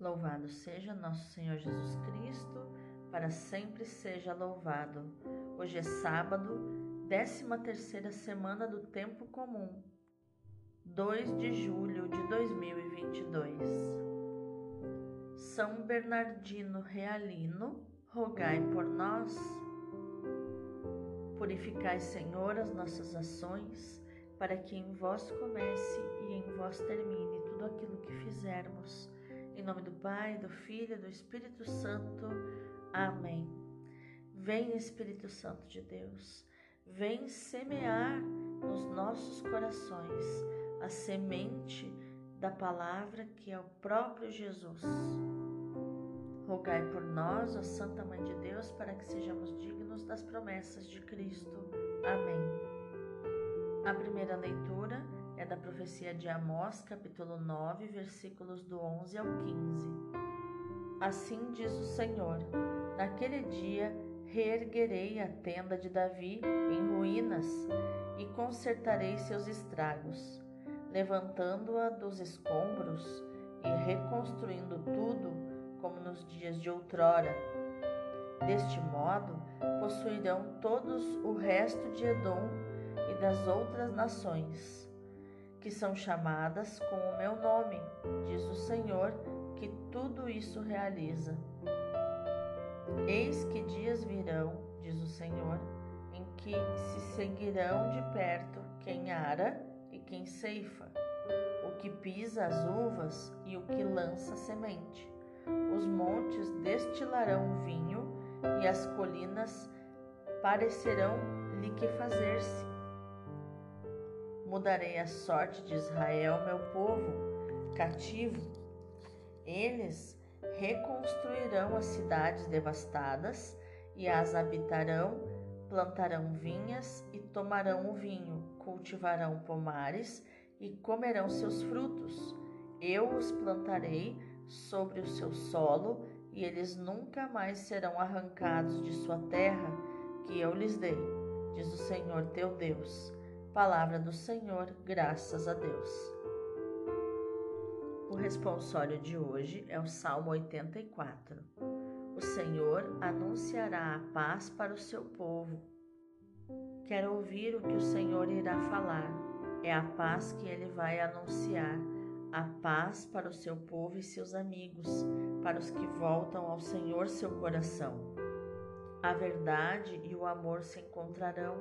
Louvado seja nosso Senhor Jesus Cristo, para sempre seja louvado. Hoje é sábado, 13 terceira semana do tempo comum, 2 de julho de 2022. São Bernardino Realino, rogai por nós. Purificai, Senhor, as nossas ações, para que em vós comece e em vós termine tudo aquilo que fizermos. Em nome do Pai, do Filho e do Espírito Santo. Amém. Vem, Espírito Santo de Deus, vem semear nos nossos corações a semente da palavra que é o próprio Jesus. Rogai por nós, ó Santa Mãe de Deus, para que sejamos dignos das promessas de Cristo. Amém. A primeira leitura é da profecia de Amós, capítulo 9, versículos do 11 ao 15. Assim diz o Senhor: Naquele dia reerguerei a tenda de Davi em ruínas e consertarei seus estragos, levantando-a dos escombros e reconstruindo tudo como nos dias de outrora. Deste modo, possuirão todos o resto de Edom e das outras nações, que são chamadas com o meu nome, diz o Senhor, que tudo isso realiza. Eis que dias virão, diz o Senhor, em que se seguirão de perto quem ara e quem ceifa, o que pisa as uvas e o que lança semente os montes destilarão vinho e as colinas parecerão liquefazer-se. Mudarei a sorte de Israel, meu povo cativo. Eles reconstruirão as cidades devastadas e as habitarão, plantarão vinhas e tomarão o vinho, cultivarão pomares e comerão seus frutos. Eu os plantarei sobre o seu solo, e eles nunca mais serão arrancados de sua terra, que eu lhes dei, diz o Senhor teu Deus. Palavra do Senhor, graças a Deus. O responsório de hoje é o Salmo 84. O Senhor anunciará a paz para o seu povo. Quero ouvir o que o Senhor irá falar. É a paz que ele vai anunciar a paz para o seu povo e seus amigos, para os que voltam ao Senhor seu coração. A verdade e o amor se encontrarão,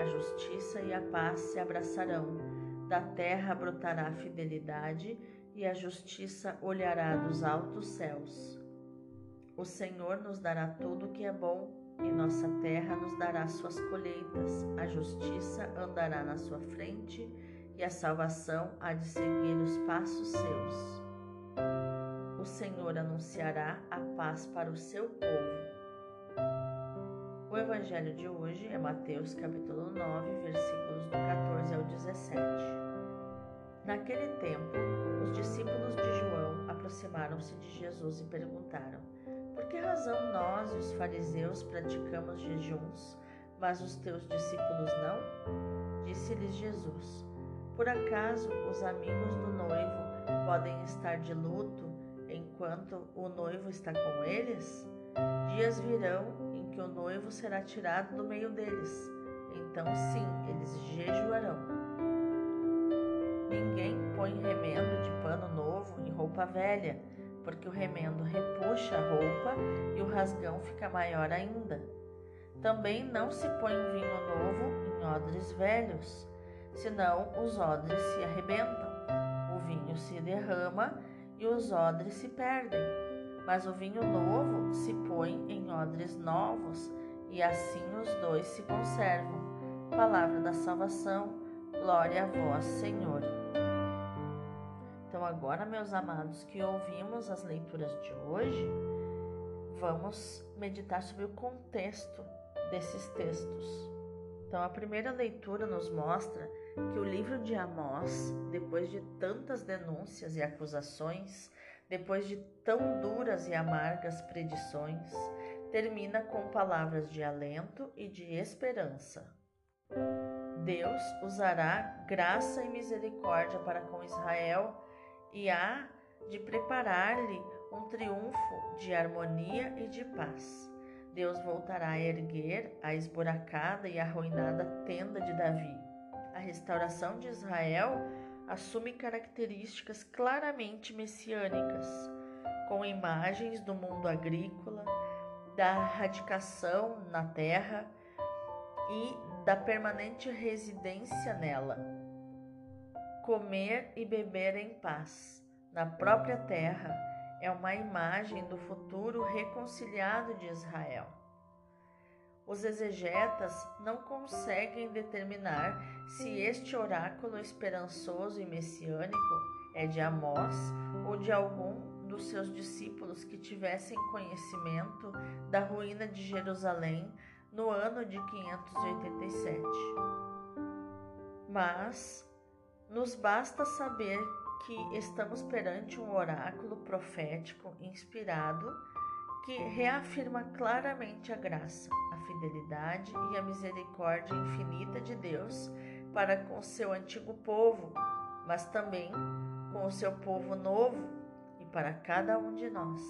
a justiça e a paz se abraçarão. Da terra brotará a fidelidade e a justiça olhará dos altos céus. O Senhor nos dará tudo o que é bom e nossa terra nos dará suas colheitas. A justiça andará na sua frente e a salvação há de seguir os passos seus. O Senhor anunciará a paz para o seu povo. O evangelho de hoje é Mateus capítulo 9, versículos do 14 ao 17. Naquele tempo, os discípulos de João aproximaram-se de Jesus e perguntaram: Por que razão nós e os fariseus praticamos jejuns, mas os teus discípulos não? Disse-lhes Jesus: por acaso os amigos do noivo podem estar de luto enquanto o noivo está com eles? Dias virão em que o noivo será tirado do meio deles. Então, sim, eles jejuarão. Ninguém põe remendo de pano novo em roupa velha, porque o remendo repuxa a roupa e o rasgão fica maior ainda. Também não se põe vinho novo em odres velhos senão os odres se arrebentam, o vinho se derrama e os odres se perdem. Mas o vinho novo se põe em odres novos e assim os dois se conservam. Palavra da salvação, glória a vós, Senhor. Então, agora, meus amados, que ouvimos as leituras de hoje, vamos meditar sobre o contexto desses textos. Então, a primeira leitura nos mostra que o livro de Amós, depois de tantas denúncias e acusações, depois de tão duras e amargas predições, termina com palavras de alento e de esperança. Deus usará graça e misericórdia para com Israel e há de preparar-lhe um triunfo de harmonia e de paz. Deus voltará a erguer a esburacada e arruinada tenda de Davi. A restauração de Israel assume características claramente messiânicas, com imagens do mundo agrícola, da radicação na terra e da permanente residência nela. Comer e beber em paz na própria terra é uma imagem do futuro reconciliado de Israel. Os exegetas não conseguem determinar se este oráculo esperançoso e messiânico é de Amós ou de algum dos seus discípulos que tivessem conhecimento da ruína de Jerusalém no ano de 587. Mas nos basta saber que estamos perante um oráculo profético inspirado que reafirma claramente a graça, a fidelidade e a misericórdia infinita de Deus para com seu antigo povo, mas também com o seu povo novo e para cada um de nós.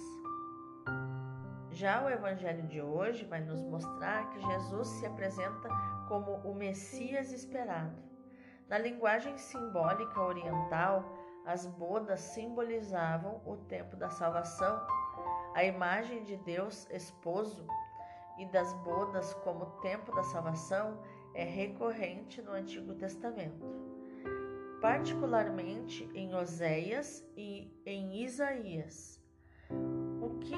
Já o Evangelho de hoje vai nos mostrar que Jesus se apresenta como o Messias esperado. Na linguagem simbólica oriental, as bodas simbolizavam o tempo da salvação a imagem de Deus esposo e das bodas como tempo da salvação é recorrente no Antigo Testamento, particularmente em Oséias e em Isaías. O que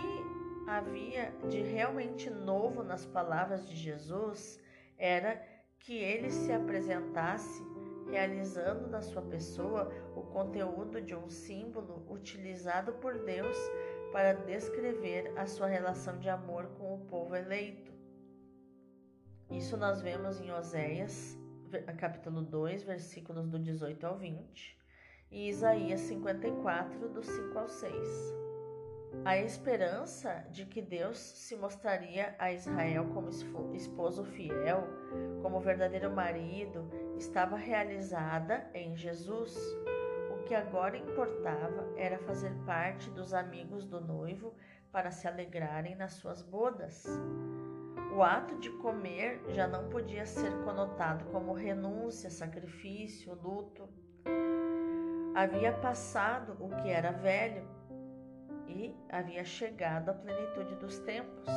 havia de realmente novo nas palavras de Jesus era que ele se apresentasse realizando na sua pessoa o conteúdo de um símbolo utilizado por Deus para descrever a sua relação de amor com o povo eleito. Isso nós vemos em Oséias, capítulo 2, versículos do 18 ao 20, e Isaías 54, do 5 ao 6. A esperança de que Deus se mostraria a Israel como esposo fiel, como verdadeiro marido, estava realizada em Jesus que agora importava era fazer parte dos amigos do noivo para se alegrarem nas suas bodas. O ato de comer já não podia ser conotado como renúncia, sacrifício, luto. Havia passado o que era velho e havia chegado a plenitude dos tempos.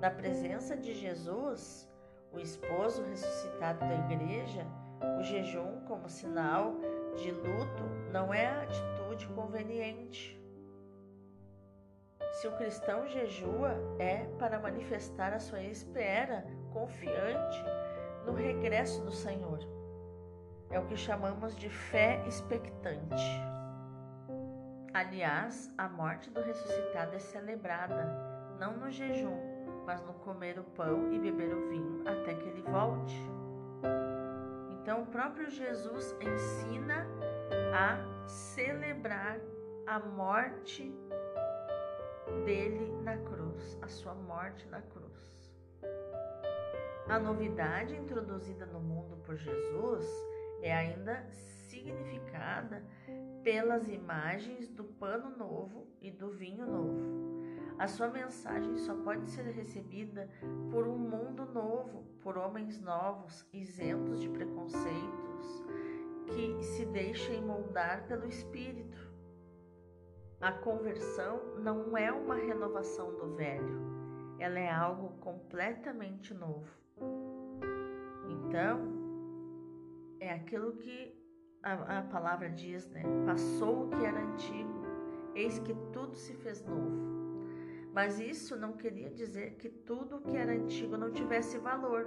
Na presença de Jesus, o esposo ressuscitado da igreja, o jejum como sinal de luto não é a atitude conveniente. Se o cristão jejua, é para manifestar a sua espera confiante no regresso do Senhor. É o que chamamos de fé expectante. Aliás, a morte do ressuscitado é celebrada não no jejum, mas no comer o pão e beber o vinho até que ele volte. Então, o próprio Jesus ensina a celebrar a morte dele na cruz, a sua morte na cruz. A novidade introduzida no mundo por Jesus é ainda significada pelas imagens do pano novo e do vinho novo. A sua mensagem só pode ser recebida por um mundo novo, por homens novos, isentos de preconceitos, que se deixem moldar pelo Espírito. A conversão não é uma renovação do velho, ela é algo completamente novo. Então, é aquilo que a, a palavra diz, né? Passou o que era antigo, eis que tudo se fez novo. Mas isso não queria dizer que tudo o que era antigo não tivesse valor.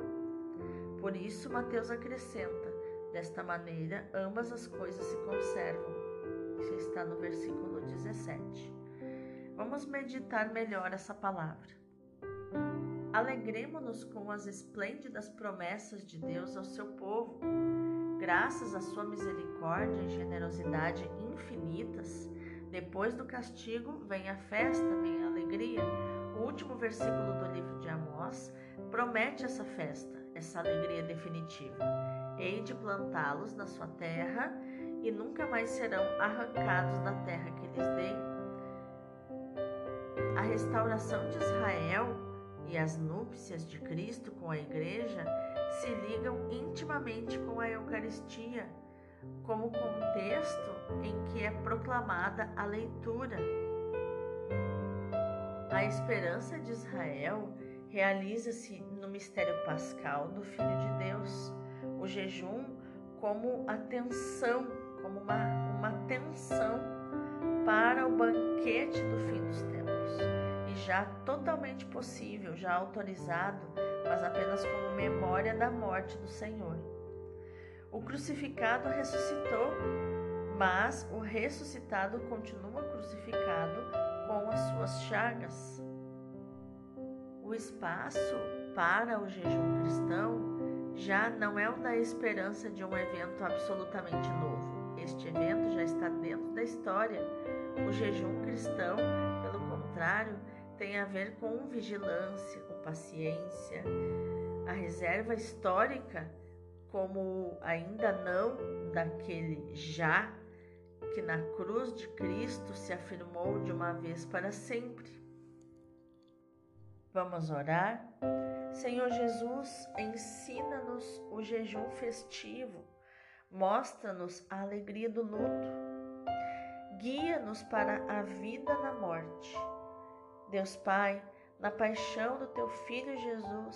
Por isso, Mateus acrescenta: desta maneira, ambas as coisas se conservam. Isso está no versículo 17. Vamos meditar melhor essa palavra. Alegremos-nos com as esplêndidas promessas de Deus ao seu povo. Graças à sua misericórdia e generosidade infinitas, depois do castigo vem a festa, vem a alegria. O último versículo do livro de Amós promete essa festa, essa alegria definitiva. Hei de plantá-los na sua terra e nunca mais serão arrancados da terra que lhes dei. A restauração de Israel e as núpcias de Cristo com a Igreja se ligam intimamente com a Eucaristia, como contexto em que é proclamada a leitura. A esperança de Israel realiza-se no mistério pascal do Filho de Deus. O jejum como atenção, como uma, uma atenção para o banquete do fim dos tempos. Já totalmente possível, já autorizado, mas apenas como memória da morte do Senhor. O crucificado ressuscitou, mas o ressuscitado continua crucificado com as suas chagas. O espaço para o jejum cristão já não é o da esperança de um evento absolutamente novo. Este evento já está dentro da história. O jejum cristão, pelo contrário, tem a ver com vigilância, com paciência. A reserva histórica, como ainda não daquele já que na cruz de Cristo se afirmou de uma vez para sempre. Vamos orar? Senhor Jesus, ensina-nos o jejum festivo, mostra-nos a alegria do luto, guia-nos para a vida na morte. Deus Pai, na paixão do teu Filho Jesus,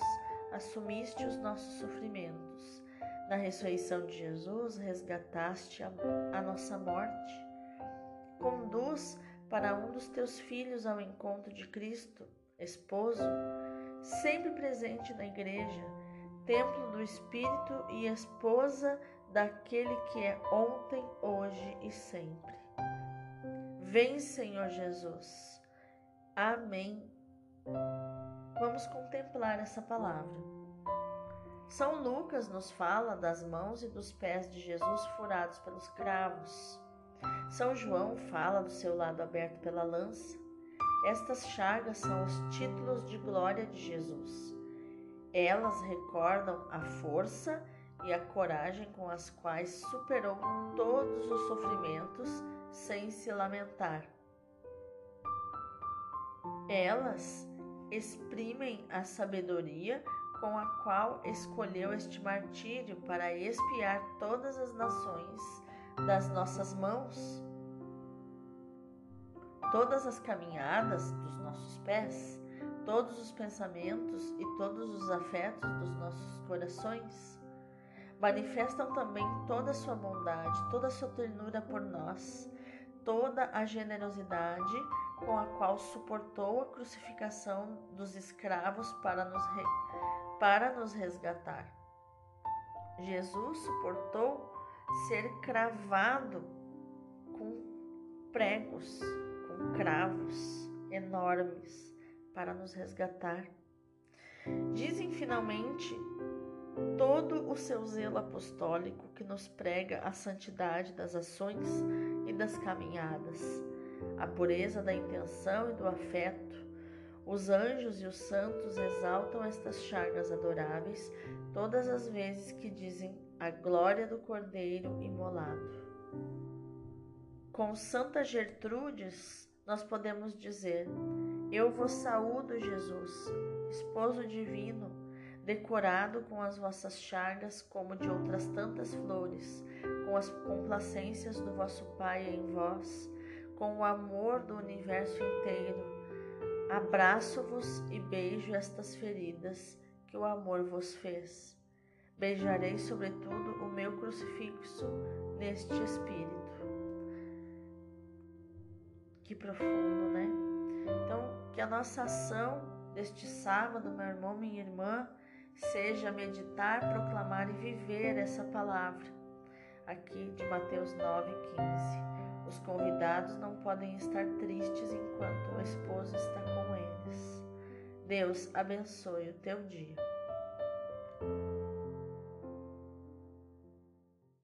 assumiste os nossos sofrimentos. Na ressurreição de Jesus, resgataste a, a nossa morte. Conduz para um dos teus filhos ao encontro de Cristo, esposo, sempre presente na igreja, templo do Espírito e esposa daquele que é ontem, hoje e sempre. Vem, Senhor Jesus. Amém. Vamos contemplar essa palavra. São Lucas nos fala das mãos e dos pés de Jesus furados pelos cravos. São João fala do seu lado aberto pela lança. Estas chagas são os títulos de glória de Jesus. Elas recordam a força e a coragem com as quais superou todos os sofrimentos sem se lamentar. Elas exprimem a sabedoria com a qual escolheu este martírio para expiar todas as nações das nossas mãos todas as caminhadas dos nossos pés, todos os pensamentos e todos os afetos dos nossos corações. Manifestam também toda a sua bondade, toda a sua ternura por nós, toda a generosidade com a qual suportou a crucificação dos escravos para nos, re... para nos resgatar. Jesus suportou ser cravado com pregos cravos enormes para nos resgatar. Dizem finalmente todo o seu zelo apostólico que nos prega a santidade das ações e das caminhadas, a pureza da intenção e do afeto. Os anjos e os santos exaltam estas chagas adoráveis todas as vezes que dizem a glória do Cordeiro imolado. Com Santa Gertrudes, nós podemos dizer: Eu vos saúdo, Jesus, esposo divino, decorado com as vossas chagas como de outras tantas flores, com as complacências do vosso Pai em vós, com o amor do universo inteiro. Abraço-vos e beijo estas feridas que o amor vos fez. Beijarei, sobretudo, o meu crucifixo neste espírito. Que profundo, né? Então, que a nossa ação deste sábado, meu irmão, minha irmã, seja meditar, proclamar e viver essa palavra aqui de Mateus 9, 15. Os convidados não podem estar tristes enquanto o esposo está com eles. Deus abençoe o teu dia.